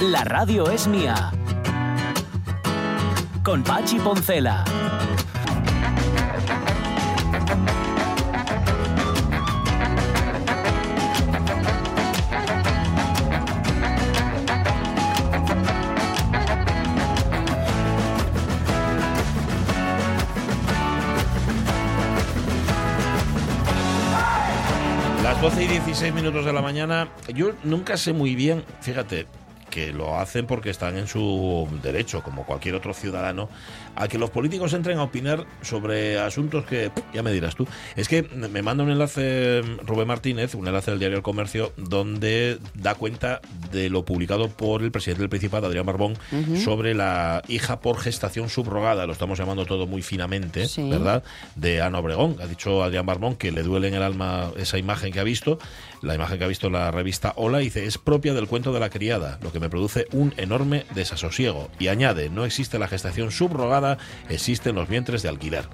La radio es mía. Con Pachi Poncela. Las 12 y 16 minutos de la mañana, yo nunca sé muy bien, fíjate, que lo hacen porque están en su derecho, como cualquier otro ciudadano, a que los políticos entren a opinar sobre asuntos que, ya me dirás tú. Es que me manda un enlace Rubén Martínez, un enlace del diario El Comercio, donde da cuenta de lo publicado por el presidente del Principado, Adrián Barbón, sobre la hija por gestación subrogada, lo estamos llamando todo muy finamente, Sí. ¿verdad? De Ana Obregón. Ha dicho Adrián Barbón que le duele en el alma esa imagen que ha visto, la imagen que ha visto en la revista Hola, y dice, es propia del cuento de la criada, lo que me produce un enorme desasosiego. Y añade, no existe la gestación subrogada, existen los vientres de alquiler.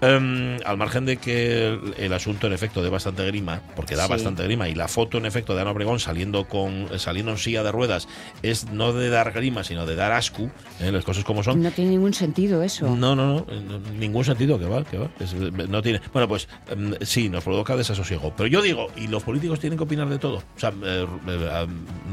Em, al margen de que el, el asunto en efecto dé bastante grima, porque da Sí. bastante grima, y la foto en efecto de Ana Obregón saliendo con saliendo en silla de ruedas es no de dar grima, sino de dar asco, ¿eh? las cosas como son. No tiene ningún sentido eso. No, no, no, en ningún sentido que va, que va. Es- no tiene. Bueno, pues em, sí, nos provoca desasosiego. Pero yo digo, y los políticos tienen que opinar de todo. O sea, eh, eh, ah,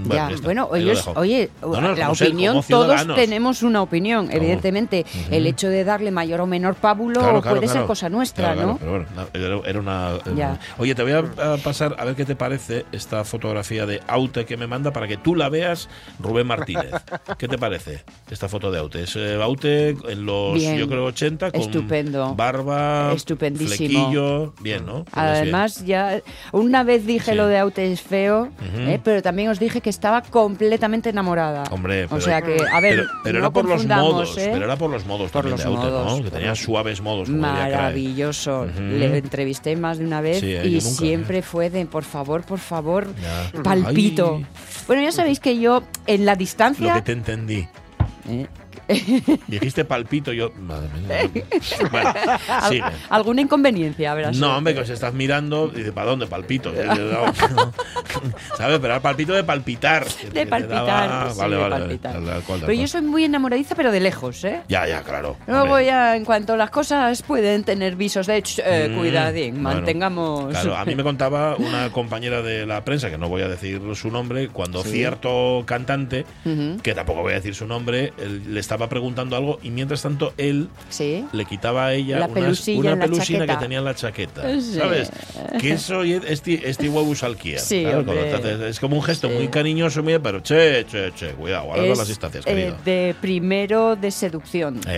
bueno, Ya, está, bueno, ellos, oye, No, no, la ser- opinión, todos tenemos una opinión, evidentemente. El hecho de darle mayor o menor pábulo Claro, claro, puede ser cosa nuestra, ¿no? pero bueno, no, era- una. eh, Ya. Oye, te voy a, pasar a ver qué te parece esta fotografía de Aute que me manda para que tú la veas, Rubén Martínez. ¿Qué te parece esta foto de Aute? Es eh, Aute en los, Bien. yo creo, 80, con Estupendo. barba, Estupendísimo. flequillo. Bien, ¿no? Bien. Además, ya una vez dije Sí. lo de Aute es feo, eh, pero también os dije que estaba completamente enamorada. Hombre, pero, o sea que, a ver, pero, pero no era por los modos, ¿eh? pero era por los modos Por también los de Aute, modos, ¿no? Que tenía suaves modos. como diría. Maravilloso. Ujú. Le entrevisté más de una vez Sí, eh, y nunca, siempre fue de, por favor, por favor, Ya. palpito. Ay. Bueno, ya sabéis que yo en la Lo distancia... que te entendí. Eh, Dijiste palpito, yo. Madre mía. Bueno, al- sigue. alguna inconveniencia. No, hombre, que os estás mirando y dice, ¿para dónde? Palpito. ¿Sabes? Pero era palpito de palpitar. De te palpitar, vale, vale, Pero yo cual. soy muy enamoradiza, pero de lejos, ¿eh? Ya, ya, claro. Luego ya, en cuanto las cosas pueden tener visos de "Ch, eh, Mm, cuidadín, mantengamos. Claro, a mí me contaba una compañera de la prensa, que no voy a decir su nombre, cuando cierto cantante, que tampoco voy a decir su nombre, le estaba preguntando algo y mientras tanto él Sí. le quitaba a ella La unas- una pelusina que tenía en la chaqueta. Sí. ¿Sabes? Que eso es esti huevo salquía. Sí, Claro, te es como un gesto muy cariñoso, muy, pero che, che, che, cuidado, guarda las distancias, eh, querido. de primero de seducción. Eso,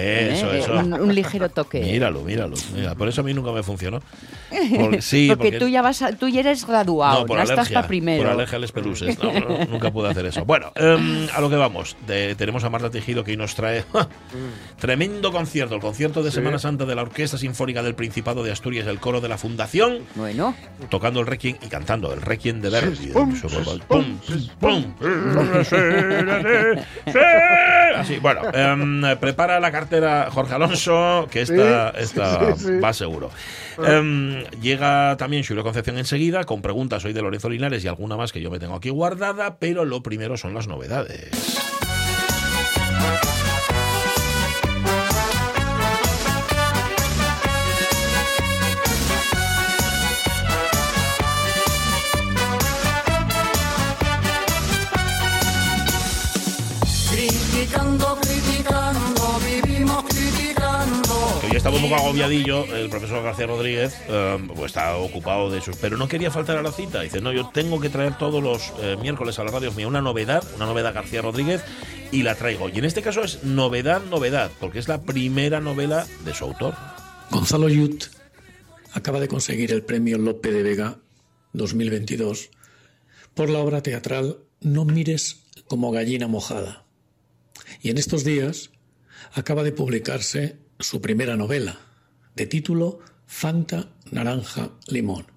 ¿eh? eso. Un, un ligero toque. Míralo, míralo. Mira, por eso a mí nunca me funcionó. Porque, sí, porque, porque tú ya vas a- tú ya eres graduado, no, por no estás alergia, para primero. por alergia a los peluses. No, no, nunca pude hacer eso. Bueno, em, a lo que vamos. De- tenemos a Marta Tejido que hoy nos trae tremendo concierto, el concierto de Semana Santa de la Orquesta Sinfónica del Principado de Asturias, el coro de la Fundación, Bueno, tocando el requiem y cantando el requiem de Verdi. Pum, pum, pum. Así, bueno, em, prepara la cartera Jorge Alonso, que esta, esta va seguro. Em, llega también Julio Concepción enseguida, con preguntas hoy de Lorenzo Linares y alguna más que yo me tengo aquí guardada, pero lo primero son las novedades. Está un poco agobiadillo, el profesor García Rodríguez, em, pues está ocupado de sus. Pero no quería faltar a la cita. Dice, no, yo tengo que traer todos los eh, miércoles a la radio mía una novedad, una novedad García Rodríguez, y la traigo. Y en este caso es novedad, novedad, porque es la primera novela de su autor. Gonzalo Yut acaba de conseguir el premio Lope de Vega 2022 por la obra teatral No mires como gallina mojada. Y en estos días acaba de publicarse su primera novela, de título Fanta, Naranja, Limón,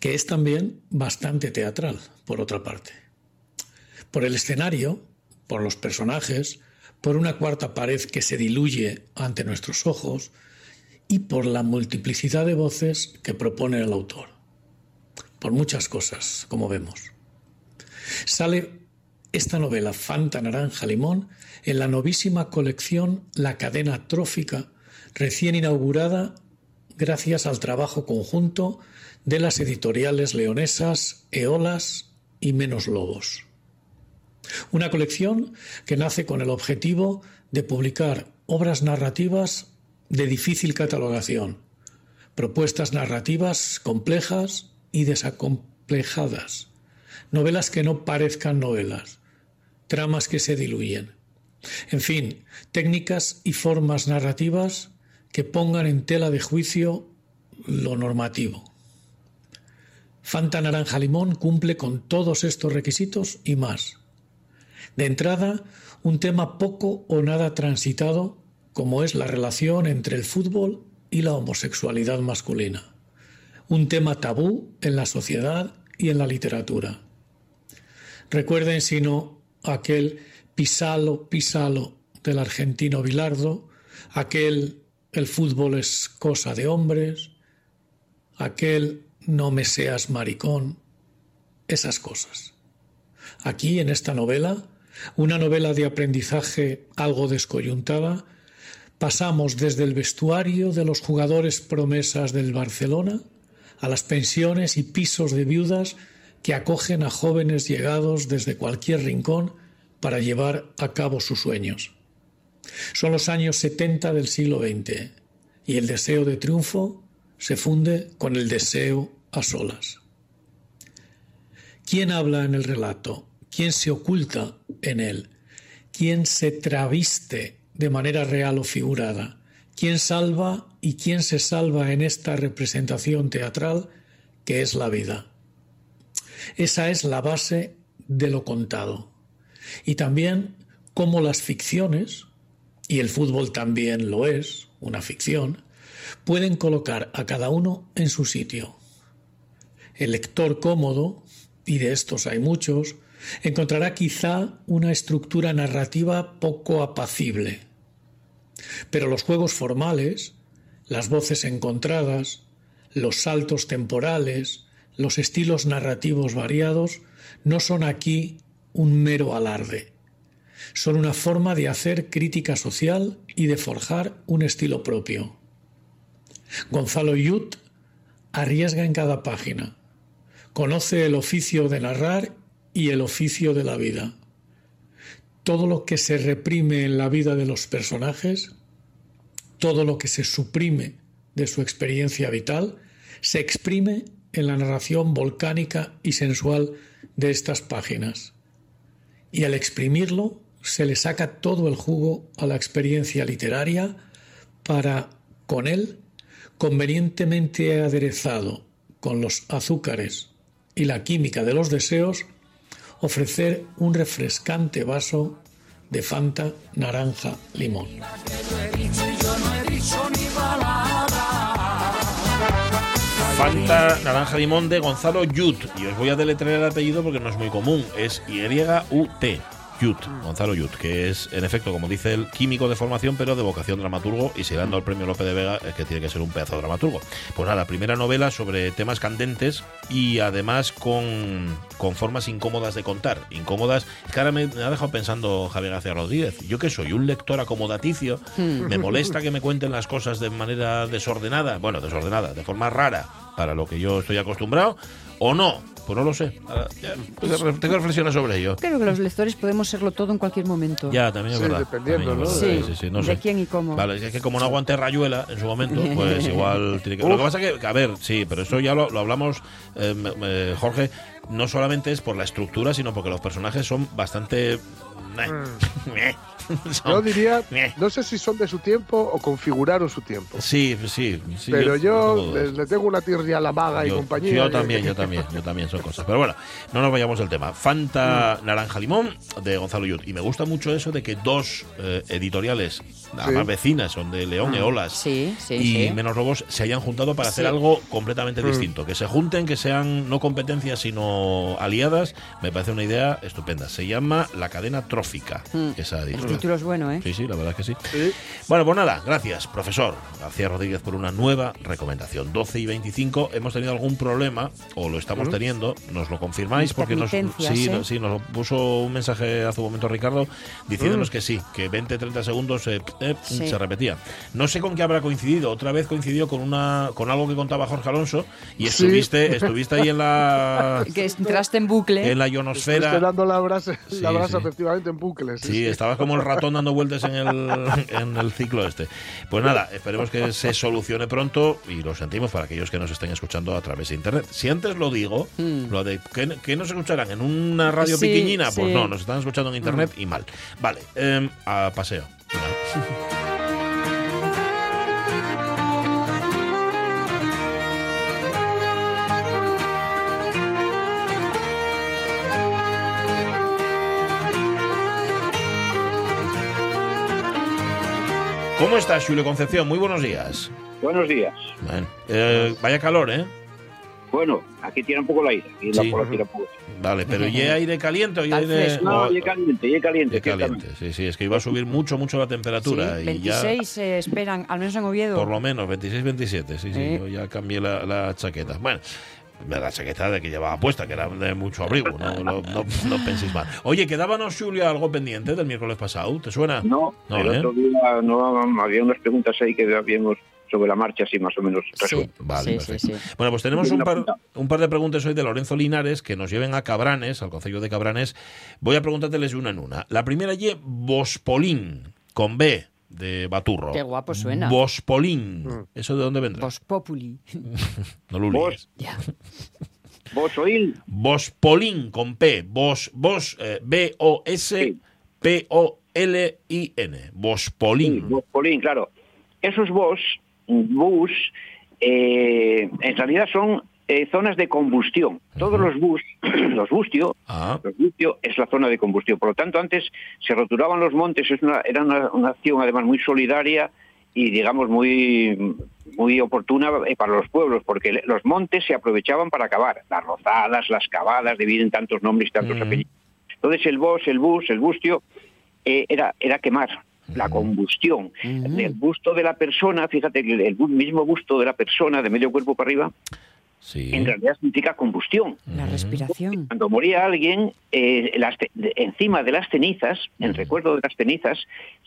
que es también bastante teatral, por otra parte. Por el escenario, por los personajes, por una cuarta pared que se diluye ante nuestros ojos y por la multiplicidad de voces que propone el autor. Por muchas cosas, como vemos. Sale esta novela Fanta Naranja Limón en la novísima colección La Cadena Trófica, recién inaugurada gracias al trabajo conjunto de las editoriales leonesas Eolas y Menos Lobos. Una colección que nace con el objetivo de publicar obras narrativas de difícil catalogación, propuestas narrativas complejas y desacomplejadas, novelas que no parezcan novelas, tramas que se diluyen. En fin, técnicas y formas narrativas que pongan en tela de juicio lo normativo. Fanta Naranja Limón cumple con todos estos requisitos y más. De entrada, un tema poco o nada transitado como es la relación entre el fútbol y la homosexualidad masculina. Un tema tabú en la sociedad y en la literatura. Recuerden, si no, aquel pisalo, pisalo del argentino Bilardo, aquel el fútbol es cosa de hombres, aquel no me seas maricón, esas cosas. Aquí, en esta novela, una novela de aprendizaje algo descoyuntada, pasamos desde el vestuario de los jugadores promesas del Barcelona a las pensiones y pisos de viudas que acogen a jóvenes llegados desde cualquier rincón para llevar a cabo sus sueños. Son los años 70 del siglo XX y el deseo de triunfo se funde con el deseo a solas. ¿Quién habla en el relato? ¿Quién se oculta en él? ¿Quién se traviste de manera real o figurada? ¿Quién salva y quién se salva en esta representación teatral que es la vida? Esa es la base de lo contado. Y también cómo las ficciones, y el fútbol también lo es, una ficción, pueden colocar a cada uno en su sitio. El lector cómodo, y de estos hay muchos, encontrará quizá una estructura narrativa poco apacible. Pero los juegos formales, las voces encontradas, los saltos temporales, los estilos narrativos variados, no son aquí un mero alarde son una forma de hacer crítica social y de forjar un estilo propio. Gonzalo Yut arriesga en cada página. Conoce el oficio de narrar y el oficio de la vida. Todo lo que se reprime en la vida de los personajes, todo lo que se suprime de su experiencia vital, se exprime en la narración volcánica y sensual de estas páginas. Y al exprimirlo, se le saca todo el jugo a la experiencia literaria para, con él, convenientemente aderezado con los azúcares y la química de los deseos, ofrecer un refrescante vaso de Fanta naranja limón. Fanta Naranja Limón de Gonzalo Yut. Y os voy a deletrear el apellido porque no es muy común. Es Y-U-T. Yut, Gonzalo Yut, que es, en efecto, como dice el químico de formación, pero de vocación dramaturgo, y si dando el premio López de Vega, es que tiene que ser un pedazo de dramaturgo. Pues nada, primera novela sobre temas candentes y además con, con formas incómodas de contar. Incómodas. Es que ahora me, me ha dejado pensando Javier García Rodríguez. Yo que soy un lector acomodaticio, me molesta que me cuenten las cosas de manera desordenada, bueno, desordenada, de forma rara, para lo que yo estoy acostumbrado, o no. Pues no lo sé. Ahora, ya, pues, tengo reflexiones sobre ello. Creo que los lectores podemos serlo todo en cualquier momento. Ya, también es Sí, verdad. dependiendo, También es ¿no? Sí, Sí, sí, de quién y cómo. Vale, es que como no aguante Rayuela en su momento, pues igual tiene que... Lo que pasa que, que, a ver, sí, pero eso ya lo, lo hablamos, eh, me- Jorge, no solamente es por la estructura, sino porque los personajes son bastante... Son- Yo diría, no sé si son de su tiempo o configuraron su tiempo. Sí, sí. sí, pero yo, dudas. le, le tengo una tirria a la maga y Yo, compañía. yo también, yo también, yo también son cosas. Pero bueno, no nos vayamos del tema. Fanta Mm. Naranja Limón de Gonzalo Yud. Y me gusta mucho eso de que dos eh, editoriales, además vecinas, son de León, Eolas Sí, sí, y sí. Menos Robos, se hayan juntado para hacer Sí. algo completamente Mm. distinto. Que se junten, que sean no competencias, sino aliadas, me parece una idea estupenda. Se llama La Cadena Trófica, Mm. esa El título es bueno, ¿eh? Sí, sí, la verdad es que sí. Sí. Bueno, pues nada, gracias, profesor García Rodríguez, por una nueva recomendación. 12 y 25, hemos tenido algún problema, o lo estamos teniendo, nos lo confirmáis, porque nos, sí, ¿eh? sí, nos puso un mensaje hace un momento Ricardo diciéndonos que sí, que 20-30 segundos eh, eh, Sí. se repetía. No sé con qué habrá coincidido, otra vez coincidió con una con algo que contaba Jorge Alonso y Sí. estuviste, estuviste ahí en la, Que entraste en bucle. en la Estoy ionosfera. dando la brasa, Sí, la brasa sí. efectivamente en bucles. sí, Sí, sí. estabas como el ratón dando vueltas en el, en el ciclo este. Pues nada, esperemos que se solucione pronto y lo sentimos para aquellos que nos estén escuchando a través de internet. Si antes lo digo, lo de que, que nos escucharán en una radio Hmm. Sí, pequeñina, pues sí. no, nos están escuchando en internet y mal. Vale, em, a paseo. ¿Cómo estás, Julio Concepción? Muy buenos días. Buenos días. Bueno, eh, vaya calor, ¿eh? Bueno, aquí tira un poco el aire. Y Sí. la tira un poco. Vale, pero ¿y aire caliente o y Está aire...? No, o- y caliente, y caliente. y caliente, sí, sí, es que iba a subir mucho, mucho la Sí, temperatura y 26 se esperan, al menos en ya, Oviedo. por lo menos, 26, 27, sí, sí, Eh. yo ya cambié la, la chaqueta. Bueno, la chaqueta de que llevaba puesta, que era de mucho abrigo, no, no, no, no penséis mal. Oye, quedábamos, Julio, algo pendiente del miércoles pasado, ¿te suena? No, No, el ¿eh? otro día no, había unas preguntas ahí que habíamos sobre la marcha, así más o menos. Sí. Vale, sí, sí, perfecto. sí. Bueno, pues tenemos un par, un par de preguntas hoy de Lorenzo Linares que nos lleven a Cabranes, al concello de Cabranes. Voy a preguntárteles una en una. La primera y Bospolín, con B de Baturro. Qué guapo suena. Bospolín. Mm. ¿Eso de dónde vendrá? Vos Populi. no lo Vos. líes. ya. ¿Vos oíl? Bospolín con P. Bos, Bos, eh, B-O-S, P-O-L-I-N. Sí, Bospolín. claro. Esos vos, bus, eh, en realidad son eh, zonas de combustión. Todos los bus, los bustio, Ah, los bustio es la zona de combustión. Por lo tanto, antes se roturaban los montes, es una, era una, una acción además muy solidaria y digamos muy muy oportuna eh, para los pueblos, porque los montes se aprovechaban para cavar, las rozadas, las cavadas, dividen tantos nombres y tantos apellidos. Entonces el bos, el bus, el bustio, eh, era, era quemar, la combustión. El busto de la persona, fíjate que el, mismo busto de la persona, de medio cuerpo para arriba, sí. en realidad significa combustión. La respiración. Cuando moría alguien, eh, las encima de las cenizas, en recuerdo de las cenizas,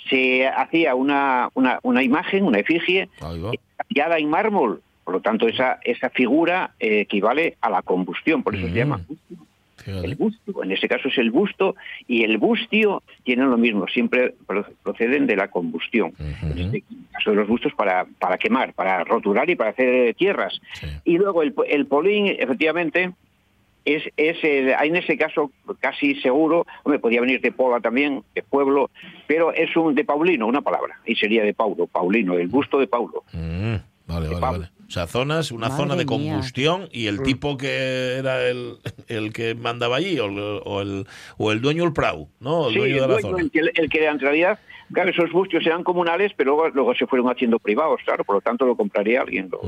se hacía una, una, una imagen, una efigie, tallada en mármol. Por lo tanto, esa, esa figura eh, equivale a la combustión, por eso Mm. se llama busto. Fíjate. el busto. En ese caso es el busto y el bustio tienen lo mismo, siempre pro- proceden de la combustión. Ujú. En este caso de los bustos para, para quemar, para roturar y para hacer tierras. Sí. Y luego el, el polín, efectivamente, es, es el- hay en ese caso casi seguro, hombre, podía venir de Pola también, de pueblo, pero es un de Paulino, una palabra, y sería de Paulo, Paulino, el busto de Paulo. Mm, vale, vale, vale. O sea, zonas, una Madre zona de mía. combustión y el tipo que era el, el que mandaba allí, o el, o el, o el dueño del Prau, ¿no? El Sí, dueño de el, la dueño, zona. el que, el que en realidad, claro, esos bustios eran comunales, pero luego, luego se fueron haciendo privados, claro, por lo tanto lo compraría alguien. lo-.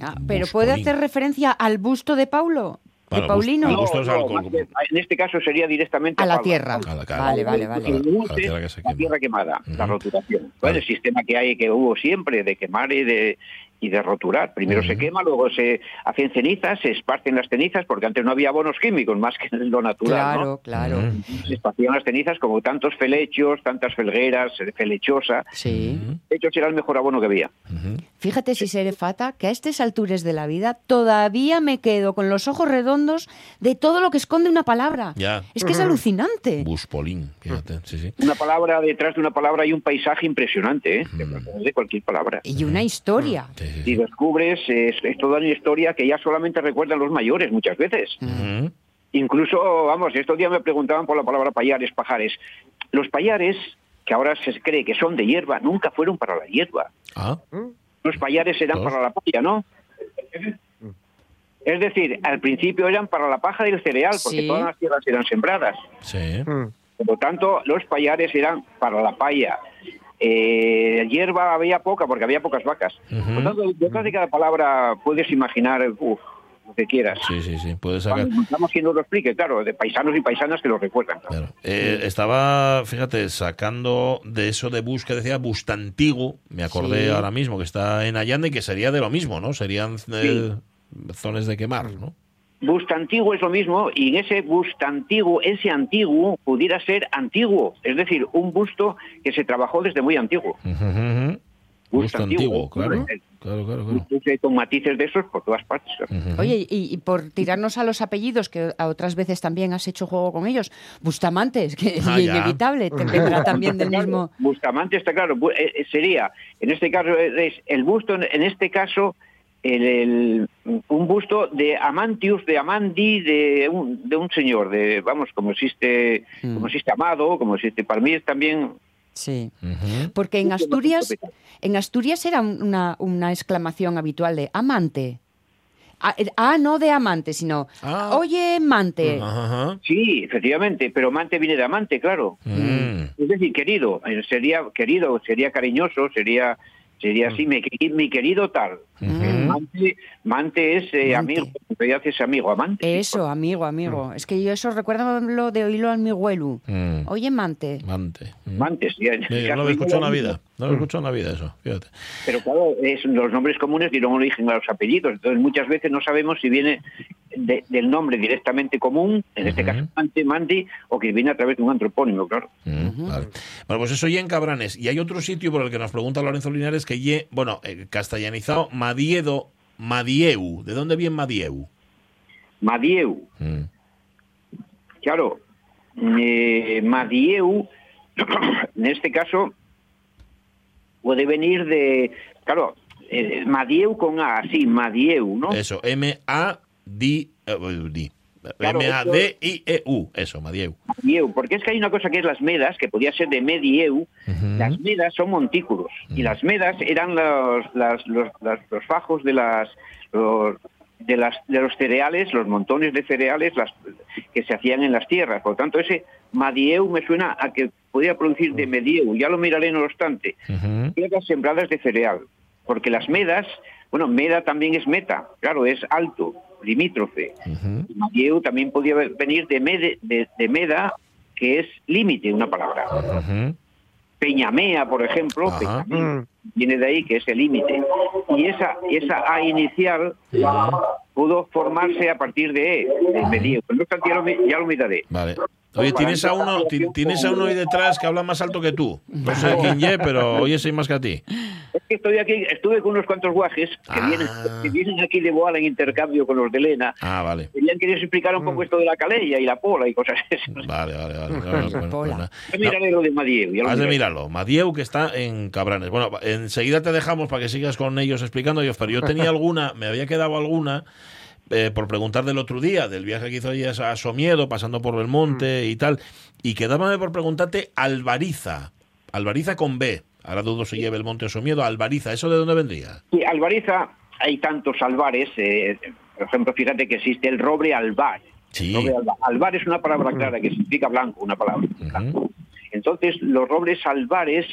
Ah, pero ¿puede hacer referencia al busto de Paulo? Bueno, ¿De Paulino? busto es No, que- en este caso sería directamente A la tierra. A la cara. Vale, vale, vale. A la- El monte, a la tierra que se la tierra quemada, la roturación. Vale. Bueno, el sistema que hay que hubo siempre de quemar y de y de roturar. Primero se quema, luego se hacen cenizas, se esparcen las cenizas, porque antes no había abonos químicos más que en lo natural. Claro, ¿no? claro. Se esparcían las cenizas como tantos felechos, tantas felgueras, eh, felechosa. Sí. De hecho, era el mejor abono que había. Fíjate si seré fata, que a estas alturas de la vida todavía me quedo con los ojos redondos de todo lo que esconde una palabra. Ya. Es que es alucinante. Buspolín, fíjate, sí, sí. Una palabra detrás de una palabra hay un paisaje impresionante, ¿eh? Que procede de cualquier palabra. Y una historia. Sí, sí, sí. descubres, es, es toda una historia que ya solamente recuerdan los mayores muchas veces. Incluso, vamos, estos días me preguntaban por la palabra payares, pajares. Los payares que ahora se cree que son de hierba, nunca fueron para la hierba. Ah, Los payares eran Dos. para la palla, ¿no? Es decir, al principio eran para la paja del cereal, porque Sí. todas las tierras eran sembradas. sí. Por lo tanto, los payares eran para la palla. Eh, hierba había poca, porque había pocas vacas. Ujú. Por lo tanto, detrás de cada palabra puedes imaginar uf, lo que quieras. Sí, sí, sí. Puedes sacar. Estamos lo explique, claro, de paisanos y paisanas que lo recuerdan. Claro. Eh, estaba, fíjate, sacando de eso de bus que decía Bustantigo, me acordé Sí. ahora mismo que está en Allende y que sería de lo mismo, ¿no? Serían eh, zonas de quemar, ¿no? Bustantigo es lo mismo y en ese bustantigo, ese antiguo, pudiera ser antiguo, es decir, un busto que se trabajó desde muy antiguo. Busto Busto antiguo, antiguo, claro. hombre. Claro, claro, claro. Entonces, con matices de esos por todas partes. Oye, y, y por tirarnos a los apellidos, que a otras veces también has hecho juego con ellos, Bustamantes, que es Ah, ya. inevitable, te vendrá también del mismo... Bustamante está claro, bu- eh, eh, sería, en este caso, es el busto, en este caso, el, el- un busto de Amantius, de Amandi, de un, de un señor, de, vamos, como existe, Mm. como existe Amado, como existe Parmís también. Sí. Porque en Asturias, en Asturias era una, una exclamación habitual de amante. Ah, eh, ah, no de amante, sino Ah. oye, amante. Ajá, ajá. Sí, efectivamente, pero amante viene de amante, claro. Mm. Es decir, querido, eh, sería querido, sería cariñoso, sería sería así, mi, mi querido tal. Mante, mante es eh, Mante. amigo, en realidad es amigo, amante. Eso, amigo, amigo. Es que yo eso recuerdo lo de oírlo a mi abuelo. Mm. Oye, amante. Mante. Mm. Mantes, ya, Sí, no lo he escuchado en la vida. No lo he escuchado en la vida eso, fíjate. Pero claro, es, los nombres comunes dieron origen a los apellidos. Entonces muchas veces no sabemos si viene de- del nombre directamente común, en este caso Mante, Mandi, o que viene a través de un antropónimo, claro. Mm, vale. Bueno, pues eso y en Cabranes. Y hay otro sitio por el que nos pregunta Lorenzo Linares que ye, bueno, eh, castellanizado, Madiedo, Madieu. ¿De dónde viene Madieu? Madieu, Mm. claro, eh, Madieu, en este caso, puede venir de, claro, eh, Madieu con A, sí, Madieu, ¿no? Eso, M-A-D... eh, di. Claro, M-A-D-I-E-U. Eso, Madieu. Madieu, porque es que hay una cosa que es las medas, que podía ser de Medieu. Las medas son montículos y las medas eran los, las- los, fajos de las los, de las de los cereales, los montones de cereales las, que se hacían en las tierras. Por lo tanto, ese Madieu me suena a que podía producir de Medieu. Ya lo miraré no obstante. Tierras sembradas de cereal, porque las medas, bueno, meda también es meta, claro, es alto, limítrofe. Madieu también podía venir de, mede- de, de meda, que es límite, una palabra. Peñamea, por ejemplo. Peñamea, Mm. viene de ahí, que es el límite. Y esa, esa A inicial pudo formarse a partir de E, de Medieu. No obstante, ya lo, mi- ya lo miraré. Vale. Oye, tienes a uno, ti- tienes a uno ahí detrás que habla más alto que tú. No sé quién ye, pero oye, soy más que a ti. Es que estoy aquí, estuve con unos cuantos guajes que, Ah. vienen, que vienen aquí de Boal en intercambio con los de Lena. Ah, vale. Querían que les explicara un poco esto de la calella y la pola y cosas así. Vale, vale, vale. No, bueno, Pola. miraré lo de Madieu. ya lo Has de mirarlo. Madieu, que está en Cabranes. Bueno, enseguida te dejamos para que sigas con ellos explicando. Pero yo tenía alguna, me había quedado alguna eh, por preguntar del otro día, del viaje que hizo ella a Somiedo, pasando por Belmonte y tal. Y quedábame por preguntarte Alvariza. Alvariza con B. Ahora dudo si lleva Belmonte o Somiedo. Alvariza, ¿eso de dónde vendría? Sí, Albariza, hay tantos albares. eh, por ejemplo, fíjate que existe el roble albar. Sí. Roble albar. Albar es una palabra clara que significa blanco, una palabra. Ujú. Entonces, los robles albares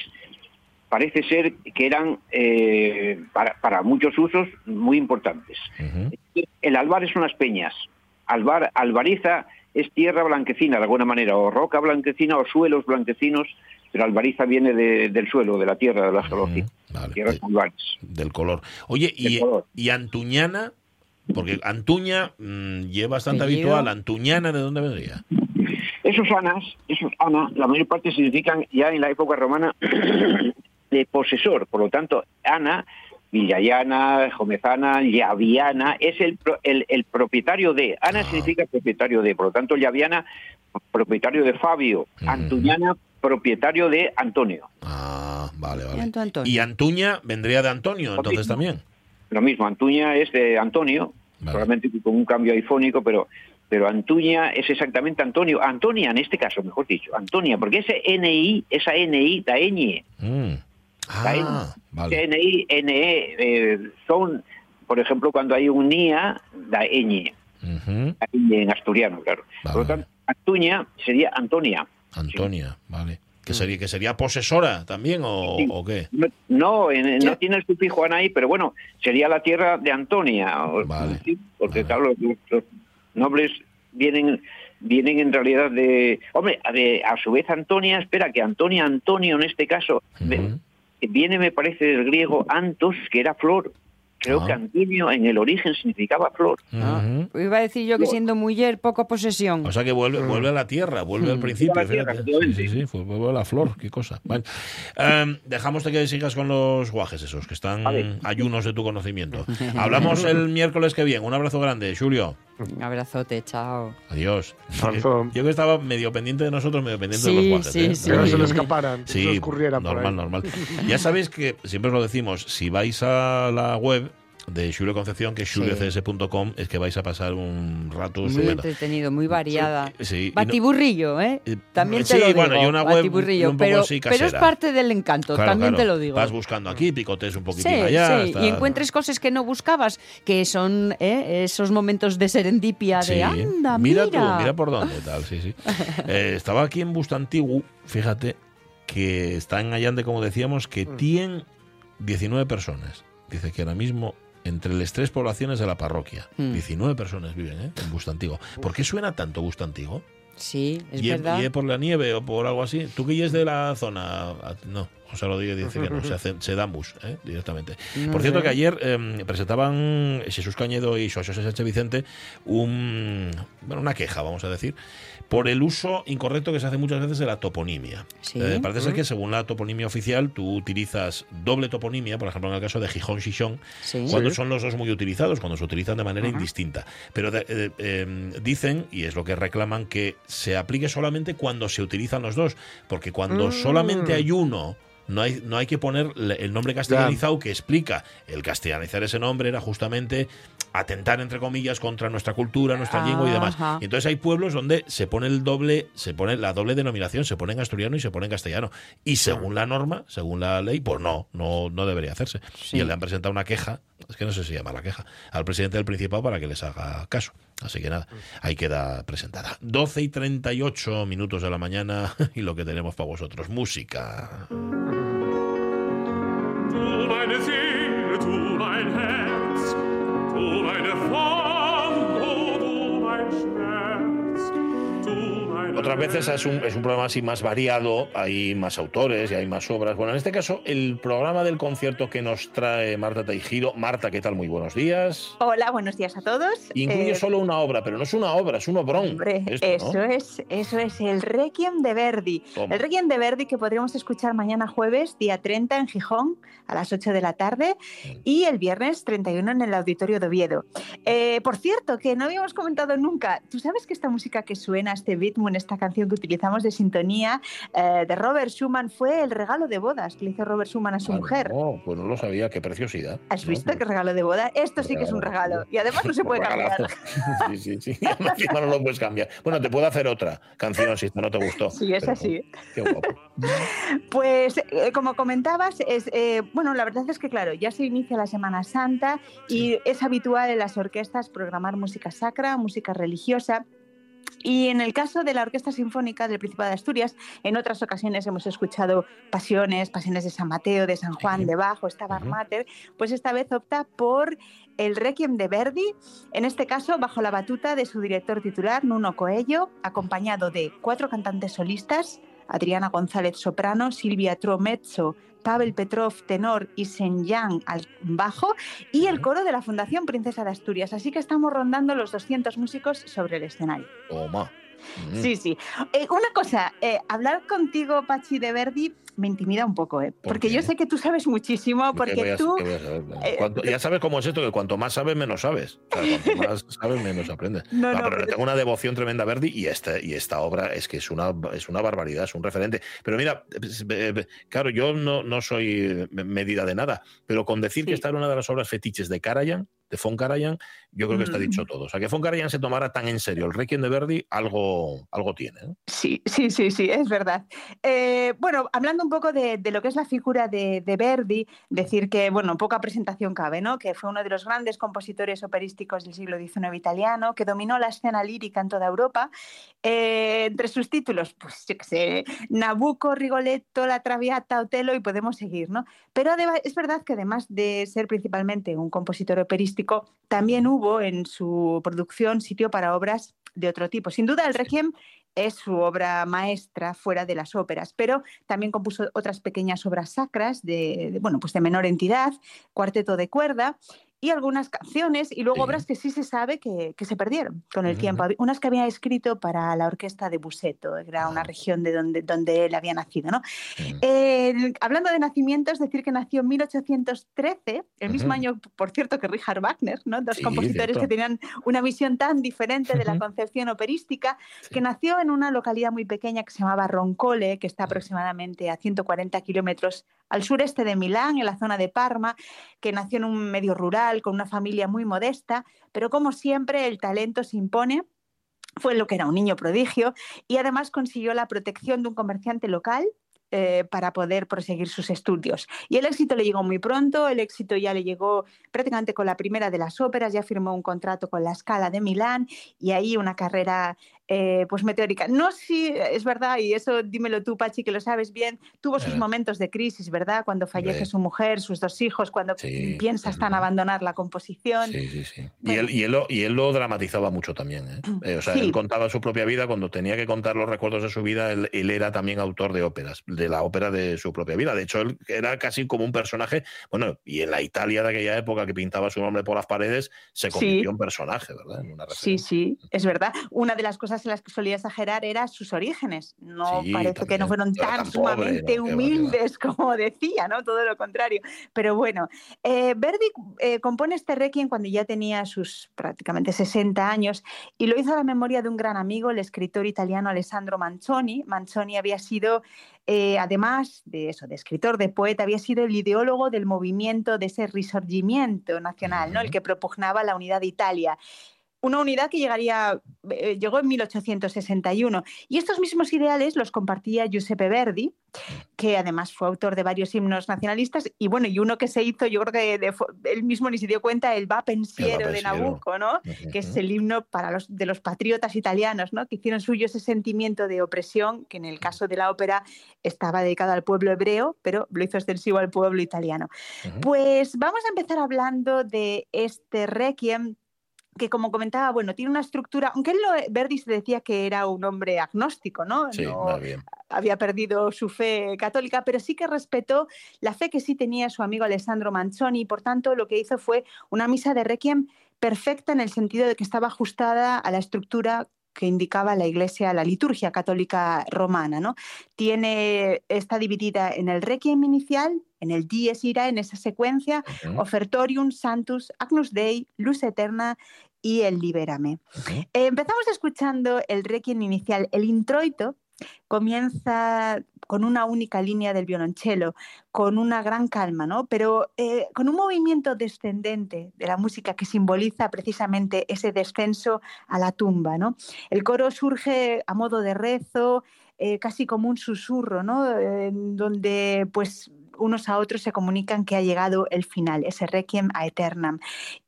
parece ser que eran eh, para, para muchos usos muy importantes. El albar son las peñas. Albar, albariza es tierra blanquecina de alguna manera, o roca blanquecina o suelos blanquecinos, pero albariza viene de- del suelo, de la tierra, de la geología. Vale. Tierras albares. Del color. Oye, y, Del color. y Antuñana, porque Antuña mm, lleva bastante habitual. Antuñana, ¿de dónde vendría? Esos anas, esos ana, la mayor parte significan ya en la época romana de posesor. Por lo tanto, ana, villayana, jomezana, llaviana, es el, pro- el, el propietario de. Ana Ah. significa propietario de. Por lo tanto, llaviana, propietario de Fabio. Antuñana, propietario de Antonio. Ah, vale, vale. Y Antuña vendría de Antonio, entonces también. Lo mismo, Antuña es de Antonio, Vale. solamente con un cambio aifónico, pero pero Antuña es exactamente Antonio. Antonia, en este caso, mejor dicho, Antonia, porque ese NI, esa NI, da ñ. Mm. Ah, vale. NI, NE, eh, son, por ejemplo, cuando hay un NIA, da ñ. En asturiano, claro. Vale, Por lo tanto, Antuña sería Antonia. Antonia, vale. ¿Que sería, que sería posesora también o, Sí. o qué? No, no, en- no tiene el sufijo Anaí, pero bueno, sería la tierra de Antonia. Vale, sí, porque claro, los, los nobles vienen vienen en realidad de... Hombre, a, de- a su vez Antonia, espera, que Antonia, Antonio en este caso, de-. Viene me parece del griego antos, que era flor. Creo Ah. que Antonio en el origen significaba flor. Ah. Iba a decir yo que siendo mujer, poco posesión. O sea que vuelve, vuelve a la tierra, vuelve al principio. Vuelve a la tierra. Sí, sí, sí, vuelve a la flor, qué cosa. Bueno, em, dejamos de que sigas con los guajes esos, que están Vale. ayunos de tu conocimiento. Hablamos el miércoles que viene. Un abrazo grande, Julio. Un abrazote, chao. Adiós. Yo que estaba medio pendiente de nosotros, medio pendiente de los guajes. sí, ¿eh? sí. Que no se le escaparan, que se Sí, le escurrieran por normal, ahí. normal. Ya sabéis que siempre os lo decimos, si vais a la web de Julio Concepción, que es juliocs.com, es que vais a pasar un rato Muy entretenido, muy variada. Sí, no- Batiburrillo, ¿eh? Eh, También sí, te lo digo. bueno, y una web batiburrillo, un poco pero, así pero es parte del encanto, Claro, también claro. te lo digo. Vas buscando aquí, picotes un poquitín Sí, allá. sí, y encuentres cosas que no buscabas, que son ¿eh? esos momentos de serendipia de anda, mira. mira. tú, mira por dónde, tal, sí, sí. Eh, estaba aquí en Bustantigu, fíjate, que está en Allande, como decíamos, que Mm. tienen 19 personas. Dice que ahora mismo, entre las tres poblaciones de la parroquia, Mm. 19 personas viven ¿eh? en Bustantigo. ¿Por qué suena tanto Bustantigo? Sí, es ¿Y, es- verdad. y es por la nieve o por algo así? ¿Tú que es de la zona? Ah, No, José Rodríguez dice que no, se, hace, se dan bus ¿eh? directamente. No por cierto, sé. que ayer eh, presentaban Jesús Cañedo y José Sánchez Vicente un, bueno, una queja, vamos a decir, por el uso incorrecto que se hace muchas veces de la toponimia. Sí. Eh, parece ser que según la toponimia oficial, tú utilizas doble toponimia, por ejemplo, en el caso de Gijón Xixón, Sí. cuando son los dos muy utilizados, cuando se utilizan de manera indistinta. Pero de- eh, eh, dicen, y es lo que reclaman, que se aplique solamente cuando se utilizan los dos, porque cuando Mm. solamente hay uno, no hay, no hay que poner el nombre castellanizado que explica. El castellanizar ese nombre era justamente atentar, entre comillas, contra nuestra cultura, nuestra lengua y demás. Ajá. Y entonces hay pueblos donde se pone el doble, se pone la doble denominación, se pone en asturiano y se pone en castellano. Y según la norma, según la ley, pues no, no, no debería hacerse. Sí. Y le han presentado una queja, es que no sé si se llama la queja, al presidente del Principado para que les haga caso. Así que nada, ahí queda presentada. 12 y 38 minutos de la mañana y lo que tenemos para vosotros, música. Otras veces es un, es un programa así más variado, hay más autores y hay más obras. Bueno, en este caso, el programa del concierto que nos trae Marta Teijiro. Marta, ¿qué tal? Muy buenos días. Hola, buenos días a todos. Incluye Eh, solo una obra, pero no es una obra, es un obrón. Hombre, esto, eso ¿no? es, eso es el Requiem de Verdi. Toma. El Requiem de Verdi que podremos escuchar mañana jueves, día 30 en Gijón, a las 8 de la tarde, Mm. y el viernes 31 en el Auditorio de Oviedo. Eh, por cierto, que no habíamos comentado nunca, ¿tú sabes que esta música que suena, este ritmo en esta canción que utilizamos de sintonía eh, de Robert Schumann fue el regalo de bodas que le hizo Robert Schumann a su mujer? No, pues no lo sabía, qué preciosidad. ¿Has ¿no? visto qué regalo de boda? Esto sí que es un regalo. Y además no se puede cambiar. Sí, sí, sí. Encima no lo puedes cambiar. Bueno, te puedo hacer otra canción si esto no te gustó. Sí, es así. Qué guapo. Pues eh, como comentabas, es, eh, bueno, la verdad es que claro, ya se inicia la Semana Santa y es habitual en las orquestas programar música sacra, música religiosa. Y en el caso de la Orquesta Sinfónica del Principado de Asturias, en otras ocasiones hemos escuchado pasiones, pasiones de San Mateo, de San Juan, de Bajo, Ujú. Mater, pues esta vez opta por el Requiem de Verdi, en este caso bajo la batuta de su director titular, Nuno Coello, acompañado de cuatro cantantes solistas, Adriana González soprano, Silvia Tro mezzo, Pavel Petrov tenor y Yang al bajo y el coro de la Fundación Princesa de Asturias. Así que estamos rondando los 200 músicos sobre el escenario. Mm. Sí, sí. Eh, una cosa, eh, hablar contigo, Pachi de Verdi, me intimida un poco, ¿eh? ¿Por porque yo sé que tú sabes muchísimo, ¿Qué porque a- tú... eh, Cuanto- ya sabes cómo es esto, que cuanto más sabes, menos sabes. O sea, cuanto más sabes, menos aprendes. No, No, no, pero le pero- tengo una devoción tremenda a Verdi y esta, y esta obra es que es una, es una barbaridad, es un referente. Pero mira, eh, eh, claro, yo no, no soy medida de nada, pero con decir que esta era una de las obras fetiches de Karajan, de Von Karajan, yo creo que está Mm. dicho todo. O sea, que Von Karajan se tomara tan en serio el Requiem de Verdi, algo, algo tiene. ¿eh? Sí, sí, sí, sí, es verdad. Eh, bueno, hablando un poco de, de lo que es la figura de, de Verdi, decir que, bueno, poca presentación cabe, ¿no? Que fue uno de los grandes compositores operísticos del siglo XIX italiano, que dominó la escena lírica en toda Europa. Eh, entre sus títulos, pues yo qué sé, Nabucco, Rigoletto, La Traviata, Otelo y podemos seguir, ¿no? Pero es verdad que además de ser principalmente un compositor operístico, también hubo en su producción sitio para obras de otro tipo. Sin duda, el Requiem es su obra maestra fuera de las óperas, pero también compuso otras pequeñas obras sacras de, bueno, pues de menor entidad, cuarteto de cuerda y algunas canciones y luego Sí. obras que sí se sabe que, que se perdieron con el Ujú. tiempo. Había- Unas que había escrito para la orquesta de Buseto, era una Ajá. región de donde, donde él había nacido. ¿no? Ujú. El- hablando de nacimientos, decir que nació en 1813, el mismo año, por cierto, que Richard Wagner, ¿no? dos Sí, compositores que tenían una visión tan diferente de la concepción operística, Sí. que nació en una localidad muy pequeña que se llamaba Roncole, que está aproximadamente a 140 kilómetros al sureste de Milán, en la zona de Parma, que nació en un medio rural, con una familia muy modesta, pero como siempre el talento se impone. Fue lo que era un niño prodigio y además consiguió la protección de un comerciante local eh, para poder proseguir sus estudios. Y el éxito le llegó muy pronto, el éxito ya le llegó prácticamente con la primera de las óperas, ya firmó un contrato con la Scala de Milán y ahí una carrera eh, pues meteórica. No si es verdad, y eso dímelo tú, Pachi, que lo sabes bien, tuvo sus Eh. momentos de crisis, ¿verdad? Cuando fallece su mujer, sus dos hijos, cuando Sí, piensa hasta en abandonar la composición. Sí, sí, sí. Y, él, y, él lo, y él lo dramatizaba mucho también. ¿eh? Eh, o sea, Sí. él contaba su propia vida. Cuando tenía que contar los recuerdos de su vida, él, él era también autor de óperas, de la ópera de su propia vida. De hecho, él era casi como un personaje. Bueno, y en la Italia de aquella época que pintaba su nombre por las paredes, se Sí. convirtió en personaje, ¿verdad? En una Sí, sí, es verdad. Una de las cosas en las que solía exagerar era sus orígenes. No Sí, parece que no fueron tan pobre, sumamente no, humildes como decía, ¿no? Todo lo contrario. Pero bueno, eh, Verdi eh, compone este requiem cuando ya tenía sus prácticamente 60 años y lo hizo a la memoria de un gran amigo, el escritor italiano Alessandro Manzoni. Manzoni había sido, eh, además de eso, de escritor, de poeta, había sido el ideólogo del movimiento de ese risorgimiento nacional, ¿no? El que propugnaba la unidad de Italia una unidad que llegaría, eh, llegó en 1861. Y estos mismos ideales los compartía Giuseppe Verdi, que además fue autor de varios himnos nacionalistas, y bueno, y uno que se hizo, yo creo que de- él mismo ni se dio cuenta, el Va Pensiero de. Nabucco, ¿no? que es el himno para los, de los patriotas italianos, ¿no? que hicieron suyo ese sentimiento de opresión, que en el caso de la ópera estaba dedicado al pueblo hebreo, pero lo hizo extensivo al pueblo italiano. Pues vamos a empezar hablando de este requiem que como comentaba, bueno, tiene una estructura, aunque él lo, Verdi se decía que era un hombre agnóstico, ¿no? Sí, No bien. había perdido su fe católica, pero sí que respetó la fe que sí tenía su amigo Alessandro Manzoni y por tanto lo que hizo fue una misa de requiem perfecta en el sentido de que estaba ajustada a la estructura que indicaba la Iglesia, la liturgia católica romana, ¿no? Tiene, está dividida en el requiem inicial, en el dies ira, en esa secuencia, Ujú, ofertorium, santus, agnus dei, luz eterna y el libérame. Eh, empezamos escuchando el requiem inicial, el introito comienza con una única línea del violonchelo, con una gran calma, ¿no? Pero eh, con un movimiento descendente de la música que simboliza precisamente ese descenso a la tumba, ¿no? El coro surge a modo de rezo, eh, casi como un susurro, ¿no? Eh, donde pues unos a otros se comunican que ha llegado el final, ese requiem a eternam.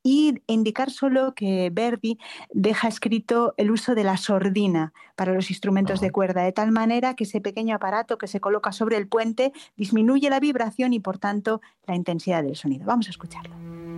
Y indicar solo que Verdi deja escrito el uso de la sordina para los instrumentos de cuerda, de tal manera que ese pequeño aparato que se coloca sobre el puente disminuye la vibración y por tanto la intensidad del sonido. Vamos a escucharlo.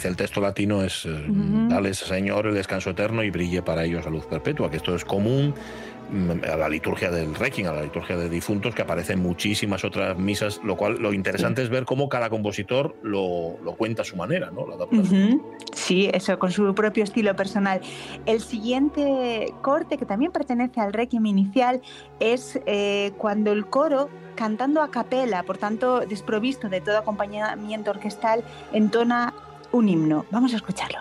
Dice el texto latino es eh, Ujú. dale Señor el descanso eterno y brille para ellos la luz perpetua, que esto es común mm, a la liturgia del Requiem, a la liturgia de difuntos, que aparece en muchísimas otras misas, lo cual lo interesante es ver cómo cada compositor lo, lo cuenta a su manera, ¿no? Lo adapta a su- Ujú. Sí, eso, con su propio estilo personal. El siguiente corte, que también pertenece al requiem inicial, es eh, cuando el coro, cantando a capela, por tanto desprovisto de todo acompañamiento orquestal, entona un himno. Vamos a escucharlo.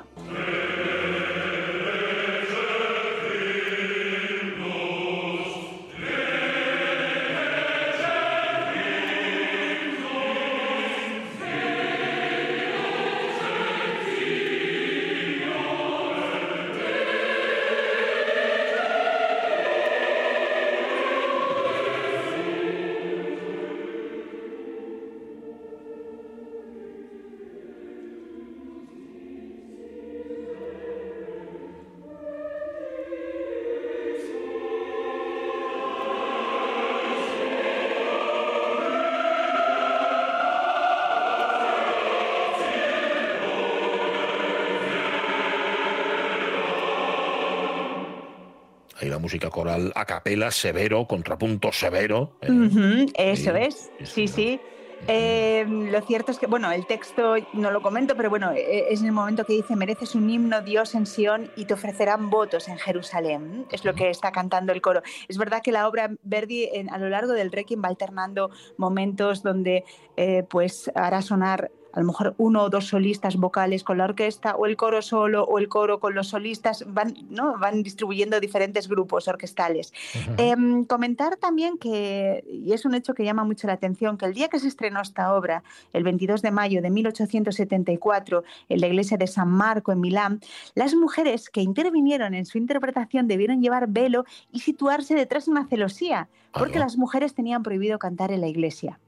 Música coral a capela, severo, contrapunto severo. ¿eh? Eso es, sí, sí. Eh, lo cierto es que, bueno, el texto no lo comento, pero bueno, eh, es en el momento que dice, mereces un himno, Dios en Sión, y te ofrecerán votos en Jerusalén. Es lo que está cantando el coro. Es verdad que la obra Verdi en- a lo largo del Requiem va alternando momentos donde eh, pues hará sonar a lo mejor uno o dos solistas vocales con la orquesta, o el coro solo, o el coro con los solistas, van, ¿no? van distribuyendo diferentes grupos orquestales. Em, comentar también que, y es un hecho que llama mucho la atención, que el día que se estrenó esta obra, el 22 de mayo de 1874, en la iglesia de San Marco en Milán, las mujeres que intervinieron en su interpretación debieron llevar velo y situarse detrás de una celosía, porque Ah, no. las mujeres tenían prohibido cantar en la iglesia.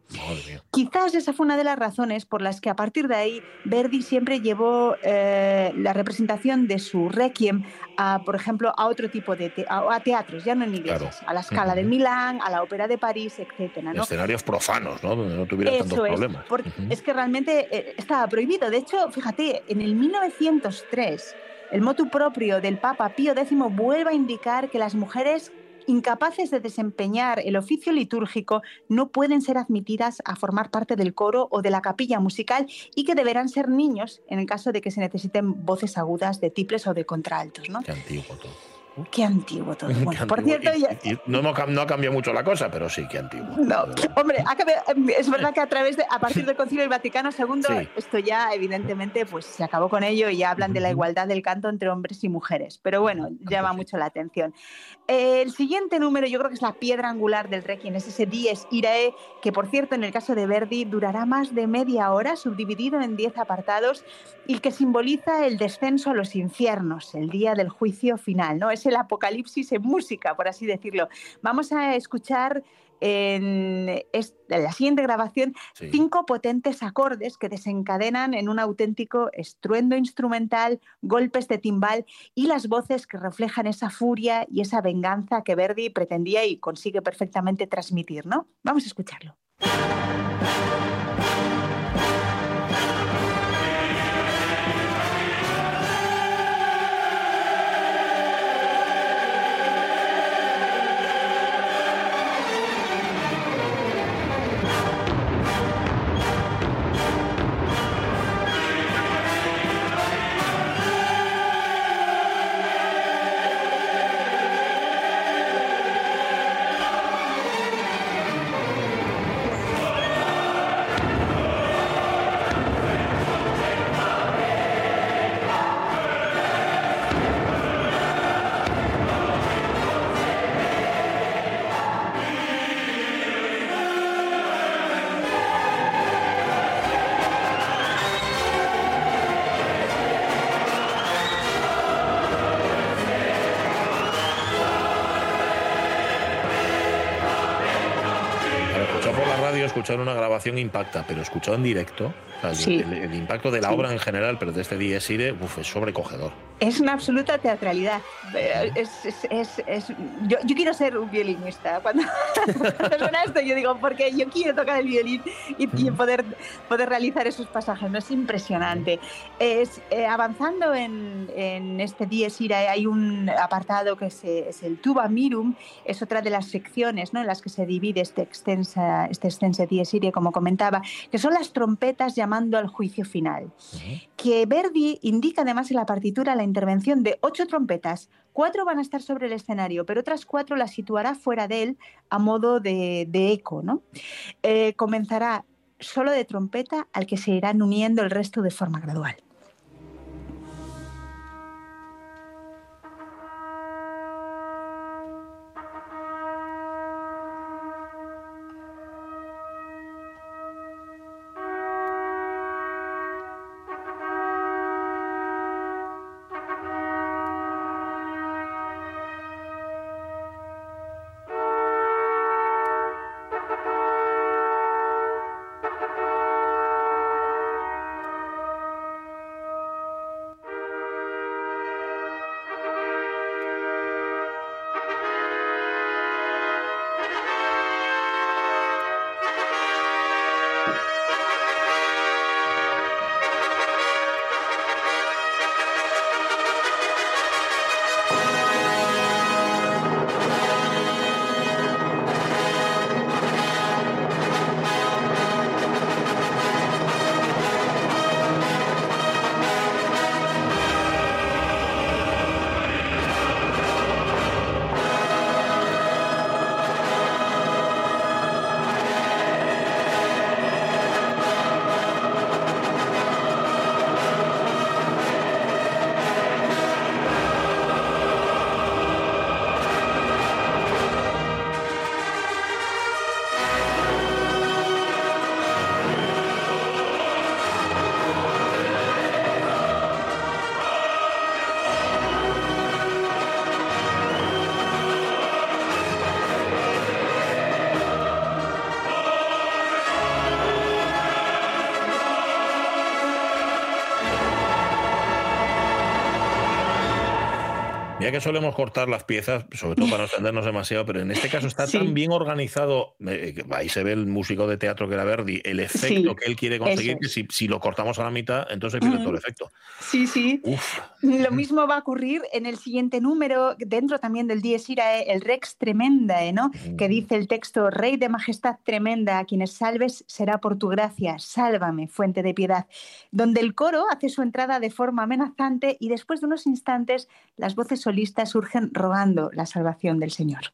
Quizás esa fue una de las razones por las que a partir de ahí Verdi siempre llevó eh, la representación de su requiem a, por ejemplo, a otro tipo de te- a, a teatros, ya no en iglesias, Claro. a la Scala de. Milán, a la Ópera de París, etcétera, ¿no? Escenarios profanos, ¿no? Donde no tuviera tantos es, problemas. es que realmente eh, estaba prohibido. De hecho, fíjate, en el 1903, el motu propio del Papa Pío X vuelve a indicar que las mujeres incapaces de desempeñar el oficio litúrgico no pueden ser admitidas a formar parte del coro o de la capilla musical y que deberán ser niños en el caso de que se necesiten voces agudas de tiples o de contraltos, ¿no? Qué antiguo todo. Qué antiguo todo. Qué Bueno, por antiguo. cierto, Y- ya- y- y no, hemos no ha cambiado mucho la cosa, pero sí, qué antiguo. no, hombre, ha cambiado- es verdad que a través de, a partir del Concilio del Vaticano II, Sí. esto ya evidentemente pues se acabó con ello y ya hablan de la igualdad del canto entre hombres y mujeres. Pero bueno, llama sí. mucho la atención. El siguiente número, yo creo que es la piedra angular del Requiem, es ese Dies Irae, que por cierto en el caso de Verdi durará más de media hora, subdividido en 10 apartados y que simboliza el descenso a los infiernos, el día del juicio final, ¿no? Es el apocalipsis en música, por así decirlo. Vamos a escuchar en, la siguiente grabación Sí. cinco potentes acordes que desencadenan en un auténtico estruendo instrumental, golpes de timbal y las voces que reflejan esa furia y esa venganza que Verdi pretendía y consigue perfectamente transmitir, ¿no? Vamos a escucharlo. Escuchar una grabación impacta, pero escuchado en directo, O sea, el- Sí. el, el impacto de la Sí. obra en general, pero de este Irae, uf, es sobrecogedor. Es una absoluta teatralidad. Eh, Es, es- es- es- yo, yo quiero ser un violinista. Cuando, cuando suena esto, yo digo, porque yo quiero tocar el violín y, y poder, poder realizar esos pasajes. ¿no? Es impresionante. Es, eh, avanzando en, en este Dies Irae, hay un apartado que es, es el Tuba Mirum, es otra de las secciones ¿no? en las que se divide este extensa, este extensa Dies Irae, como comentaba, que son las trompetas llamando al juicio final que Verdi indica además en la partitura la intervención de ocho trompetas. Cuatro van a estar sobre el escenario, pero otras cuatro las situará fuera de él a modo de, de eco. ¿no? Eh, comenzará solo de trompeta al que se irán uniendo el resto de forma gradual. Mira que solemos cortar las piezas, sobre todo para no extendernos demasiado, pero en este caso está Sí. tan bien organizado, eh, ahí se ve el músico de teatro que era Verdi, el efecto Sí, que él quiere conseguir, que si, si lo cortamos a la mitad, entonces pierde todo el efecto. Sí, sí. Uf, Lo mismo va a ocurrir en el siguiente número, dentro también del Dies Irae, el Rex Tremendae, ¿no? Que dice el texto, Rey de majestad tremenda, a quienes salves será por tu gracia, sálvame, fuente de piedad, donde el coro hace su entrada de forma amenazante y después de unos instantes las voces solistas surgen rogando la salvación del Señor.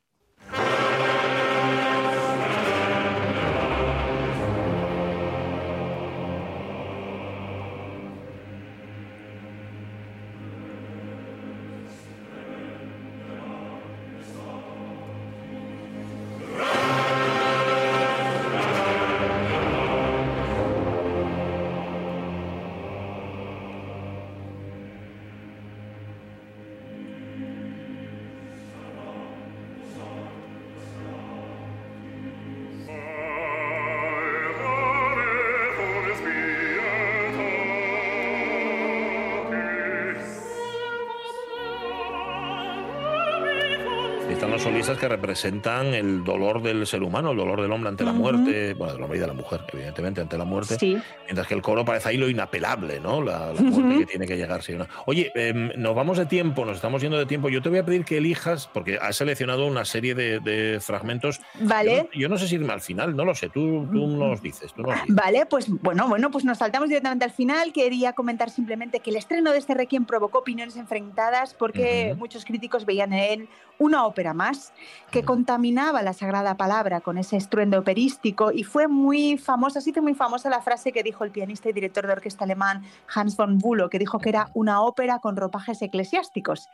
Solistas que representan el dolor del ser humano, el dolor del hombre ante la muerte, bueno, del hombre y de la mujer, evidentemente, ante la muerte. Sí. Mientras que el coro parece ahí lo inapelable, ¿no? La, la muerte que tiene que llegar. sí no. Oye, em, nos vamos de tiempo, nos estamos yendo de tiempo. Yo te voy a pedir que elijas, porque has seleccionado una serie de, de fragmentos. Vale. Yo no, yo no sé si irme al final, no lo sé. Tú, tú nos dices, tú nos dices. Vale, pues bueno, bueno, pues nos saltamos directamente al final. Quería comentar simplemente que el estreno de este Requiem provocó opiniones enfrentadas porque muchos críticos veían en él una ópera más que contaminaba la sagrada palabra con ese estruendo operístico y fue muy famosa, se hizo muy famosa la frase que dijo el pianista y director de orquesta alemán Hans von Bülow, que dijo que era una ópera con ropajes eclesiásticos.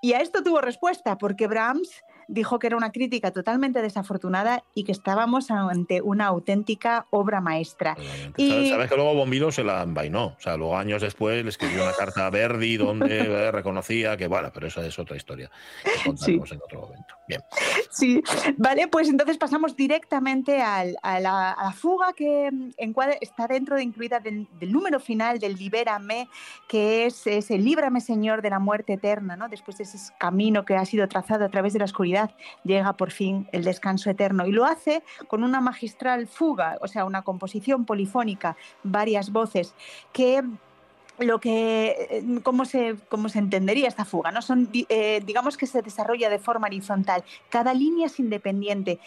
Y a esto tuvo respuesta, porque Brahms dijo que era una crítica totalmente desafortunada y que estábamos ante una auténtica obra maestra. ¿Sabes, Y sabes que luego Bombilo se la envainó? O sea, luego años después le escribió una carta a Verdi donde eh, reconocía que, bueno, pero esa es otra historia que contaremos en otro momento. Bien. Sí, vale, pues entonces pasamos directamente al- a, la, a la fuga que mm, encuadra- está dentro de incluida del, del número final del Libérame, que es ese Líbrame Señor de la muerte eterna, ¿no? Después de ese camino que ha sido trazado a través de la oscuridad, llega por fin el descanso eterno. Y lo hace con una magistral fuga, o sea, una composición polifónica, varias voces, que lo que eh, cómo se cómo se entendería esta fuga no son eh, digamos que se desarrolla de forma horizontal. Cada línea es independiente.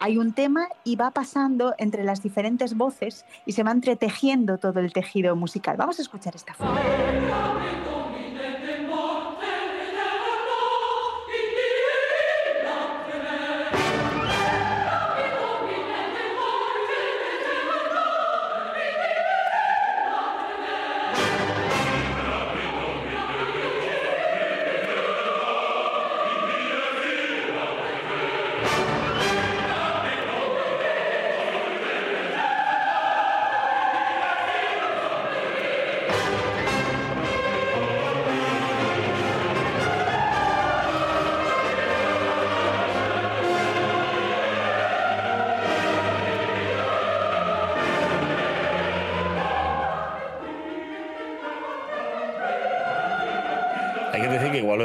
Hay un tema y va pasando entre las diferentes voces y se va entretejiendo todo el tejido musical. Vamos a escuchar esta fuga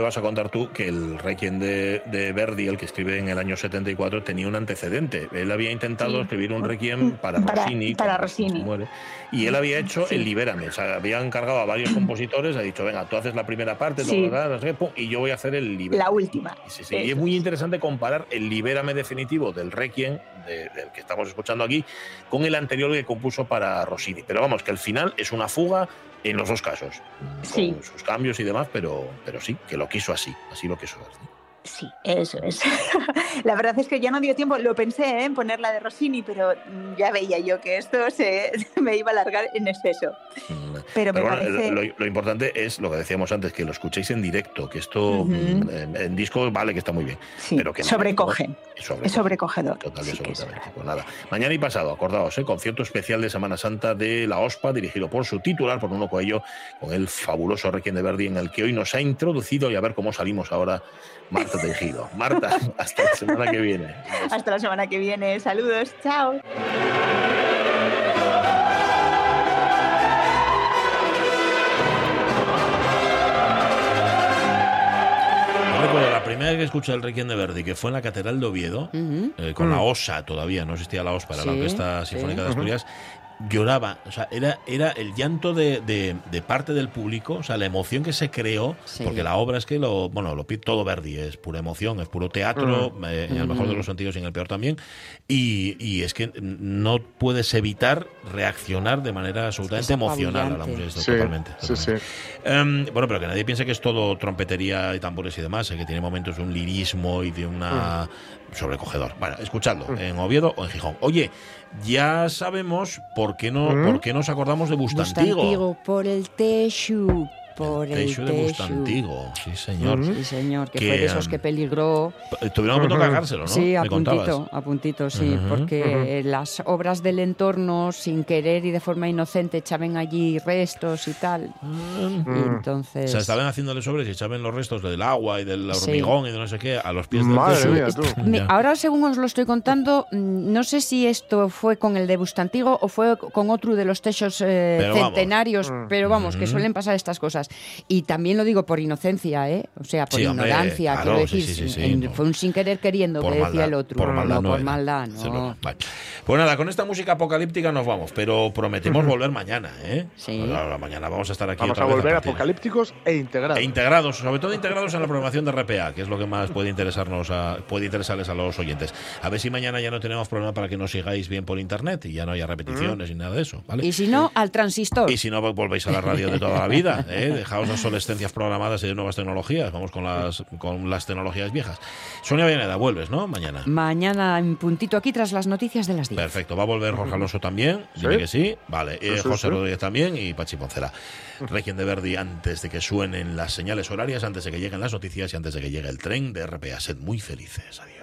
vas a contar tú que el Requiem de, de Verdi, el que escribe en el año 74, tenía un antecedente. Él había intentado Sí. escribir un Requiem para, Para- Rossini. para Rossini. muere, y él había hecho Sí. el Libérame. O sea, había encargado a varios compositores, ha dicho, venga, tú haces la primera parte, Sí. todo, no sé pum, y yo voy a hacer el Libérame. la última Sí, sí, Y es muy es. interesante comparar el Libérame definitivo del Requiem, de- del que estamos escuchando aquí, con el anterior que compuso para Rossini. Pero vamos, que al final es una fuga en los dos casos, Sí. con sus cambios y demás, pero, pero sí, que lo quiso así, así lo quiso Verdi. Sí, eso es. La verdad es que ya no dio tiempo, lo pensé ¿eh? en poner la de Rossini, pero mm, ya veía yo que esto se me iba a alargar en exceso. Mm, Pero me bueno, parece... lo, lo importante es lo que decíamos antes, que lo escuchéis en directo, que esto mm, en, en disco vale que está muy bien. Sí, pero que sobrecoge. es sobrecoge. Es sobrecogedor. Total Sí que es absolutamente. Pues nada. Mañana y pasado, acordaos, ¿eh? concierto especial de Semana Santa de la OSPA, dirigido por su titular, por Nuno Coello, con el fabuloso Requiem de Verdi, en el que hoy nos ha introducido y a ver cómo salimos ahora, Marta Tejido. Marta, hasta semana que viene. Hasta la semana que viene. Saludos. Chao. Recuerdo la primera vez que escuché el Requiem de Verdi, que fue en la Catedral de Oviedo, eh, con la. OSA todavía, no existía la OSPA, era la Sí, Orquesta sí. Sinfónica de. Asturias, lloraba, o sea, era, era el llanto de, de- de parte del público, o sea, la emoción que se creó, Sí. porque la obra es que lo, bueno, lo pide todo Verdi, es pura emoción, es puro teatro, eh, en el mejor de los sentidos y en el peor también, y, y es que no puedes evitar reaccionar de manera absolutamente emocional a la música, Sí, totalmente. sí, sí. totalmente. Em, bueno, pero que nadie piense que es todo trompetería y tambores y demás, eh, que tiene momentos de un lirismo y de una sobrecogedor. Bueno, escuchadlo, Mm. en Oviedo o en Gijón. Oye, ya sabemos por qué no, Mm. por qué nos acordamos de Bustantigo. Bustantigo, por el Teshu, por el Teixo de. Bustantigo, sí señor. Mm. Sí, señor, que, Que, fue de esos um, que peligró. Tuvieron a punto de cargárselo, ¿no? Sí, a Me contabas. puntito, a puntito, sí, Ujú, porque las obras del entorno, sin querer y de forma inocente, echaban allí restos y tal. Mm. Y Mm. entonces... O sea, estaban haciéndole sobres y echaban los restos del agua y del Sí. hormigón y de no sé qué a los pies del Madre mía, tú. Me- ahora, según os lo estoy contando, mm, no sé si esto fue con el de Bustantigo o fue con otro de los techos eh, Pero vamos. centenarios, Mm. pero vamos, que suelen pasar estas cosas. Y también lo digo por inocencia, ¿eh? O sea, por Sí, hombre, ignorancia, claro, quiero decir, sí, sí, sí, en- no. fue un sin querer queriendo Por que decía el otro. por maldad no, no por maldad, no. Vale. Pues nada, con esta música apocalíptica nos vamos, pero prometemos volver mañana, ¿eh? Sí. Ahora, mañana vamos a estar aquí Vamos otra a vez volver apocalípticos e integrados. E integrados, sobre todo integrados en la programación de RPA, que es lo que más puede interesarnos a, puede interesarles a los oyentes. A ver si mañana ya no tenemos problema para que nos sigáis bien por internet y ya no haya repeticiones ni nada de eso, ¿vale? Y si no, al transistor. Y si no, volvéis a la radio de toda la vida, ¿eh? Dejaos las obsolescencias programadas y de nuevas tecnologías. Vamos con las, con las tecnologías viejas. Sonia Villaneda, vuelves, ¿no? Mañana. Mañana en puntito aquí tras las noticias de las 10. Perfecto, va a volver Jorge Alonso también. ¿Sí? Dime que sí. Vale, eh, José sí. Rodríguez también y Pachi Poncela. Requiem de Verdi antes de que suenen las señales horarias, antes de que lleguen las noticias y antes de que llegue el tren de RPA. Sed muy felices. Adiós.